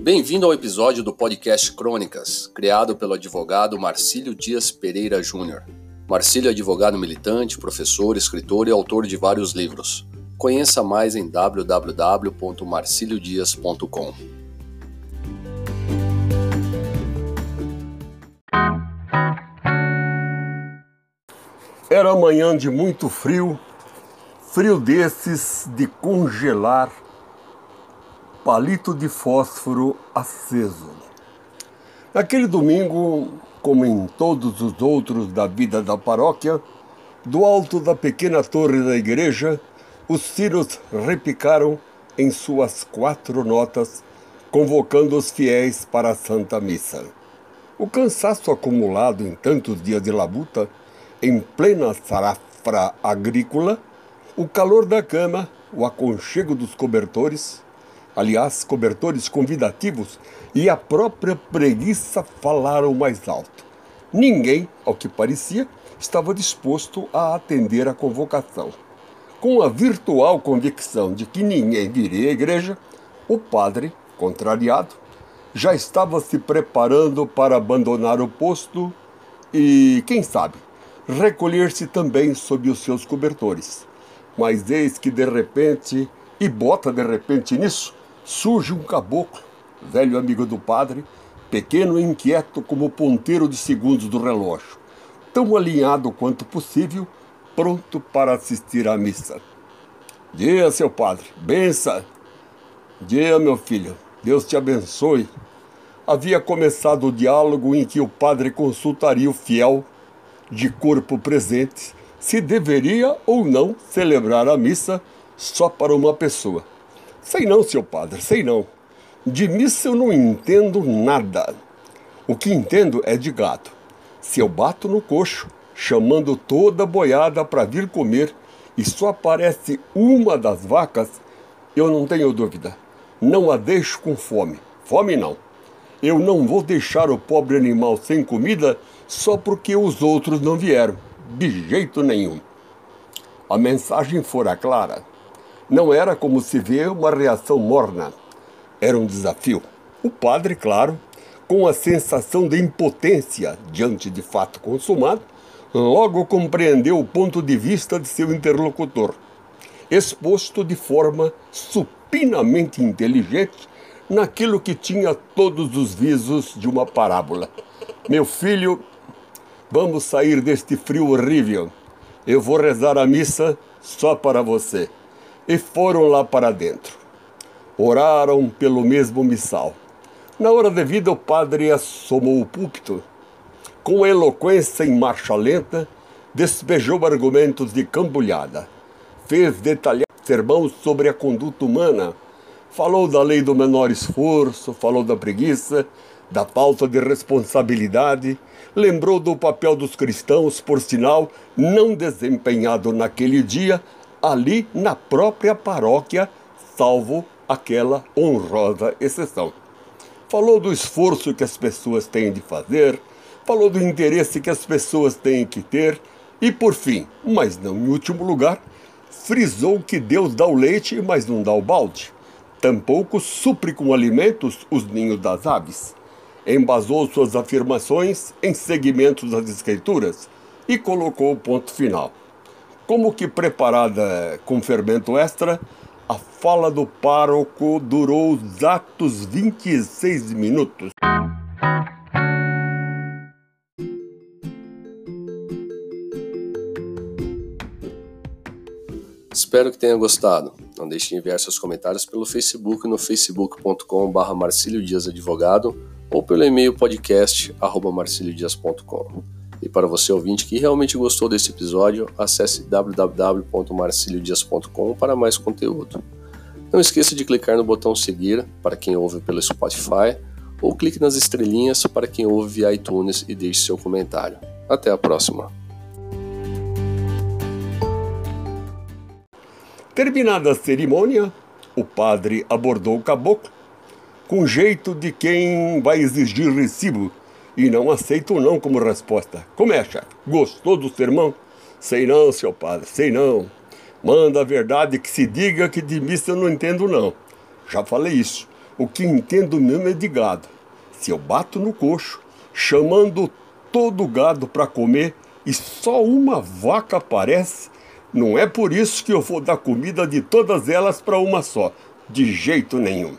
Bem-vindo ao episódio do podcast Crônicas, criado pelo advogado Marcílio Dias Pereira Júnior. Marcílio é advogado militante, professor, escritor e autor de vários livros. Conheça mais em www.marciliodias.com. Era manhã de muito frio, frio desses de congelar, palito de fósforo aceso. Naquele domingo, como em todos os outros da vida da paróquia, do alto da pequena torre da igreja, os sinos repicaram em suas quatro notas, convocando os fiéis para a Santa Missa. O cansaço acumulado em tantos dias de labuta, em plena sarafra agrícola, o calor da cama, o aconchego dos cobertores, aliás, cobertores convidativos, e a própria preguiça falaram mais alto. Ninguém, ao que parecia, estava disposto a atender a convocação. Com a virtual convicção de que ninguém viria à igreja, o padre, contrariado, já estava se preparando para abandonar o posto e, quem sabe, recolher-se também sob os seus cobertores. Mas eis que de repente, e bota de repente nisso, surge um caboclo, velho amigo do padre, pequeno e inquieto como o ponteiro de segundos do relógio, tão alinhado quanto possível pronto para assistir à missa. Dia, seu padre, bença. Dia, meu filho, Deus te abençoe. Havia começado o diálogo em que o padre consultaria o fiel, de corpo presente, se deveria ou não celebrar a missa só para uma pessoa. Sei não, seu padre, sei não. De missa eu não entendo nada. O que entendo é de gado. Se eu bato no coxo, chamando toda a boiada para vir comer e só aparece uma das vacas, eu não tenho dúvida. Não a deixo com fome. Fome não. Eu não vou deixar o pobre animal sem comida só porque os outros não vieram. De jeito nenhum. A mensagem fora clara. Não era como se vê uma reação morna. Era um desafio. O padre, claro, com a sensação de impotência diante de fato consumado, logo compreendeu o ponto de vista de seu interlocutor, exposto de forma supinamente inteligente naquilo que tinha todos os visos de uma parábola. Meu filho, vamos sair deste frio horrível. Eu vou rezar a missa só para você. E foram lá para dentro. Oraram pelo mesmo missal. Na hora devida, o padre assomou o púlpito com eloquência em marcha lenta, despejou argumentos de cambulhada. Fez detalhar sermão sobre a conduta humana. Falou da lei do menor esforço, falou da preguiça, da falta de responsabilidade, lembrou do papel dos cristãos, por sinal, não desempenhado naquele dia, ali na própria paróquia, salvo aquela honrosa exceção. Falou do esforço que as pessoas têm de fazer, falou do interesse que as pessoas têm que ter e, por fim, mas não em último lugar, frisou que Deus dá o leite, mas não dá o balde. Tampouco supre com alimentos os ninhos das aves. Embasou suas afirmações em segmentos das Escrituras e colocou o ponto final. Como que preparada com fermento extra, a fala do pároco durou exatos 26 minutos. Espero que tenha gostado. Não deixe de enviar seus comentários pelo Facebook no facebook.com.br Marcílio Dias Advogado ou pelo e-mail podcast.marciliodias.com. E para você ouvinte que realmente gostou desse episódio, acesse www.marciliodias.com para mais conteúdo. Não esqueça de clicar no botão seguir para quem ouve pelo Spotify ou clique nas estrelinhas para quem ouve via iTunes e deixe seu comentário. Até a próxima! Terminada a cerimônia, o padre abordou o caboclo com jeito de quem vai exigir recibo e não aceita o não como resposta. Como é, chefe? Gostou do sermão? Sei não, seu padre, sei não. Manda a verdade que se diga que de missa eu não entendo não. Já falei isso. O que entendo mesmo é de gado. Se eu bato no coxo, chamando todo o gado para comer e só uma vaca aparece, não é por isso que eu vou dar comida de todas elas para uma só, de jeito nenhum.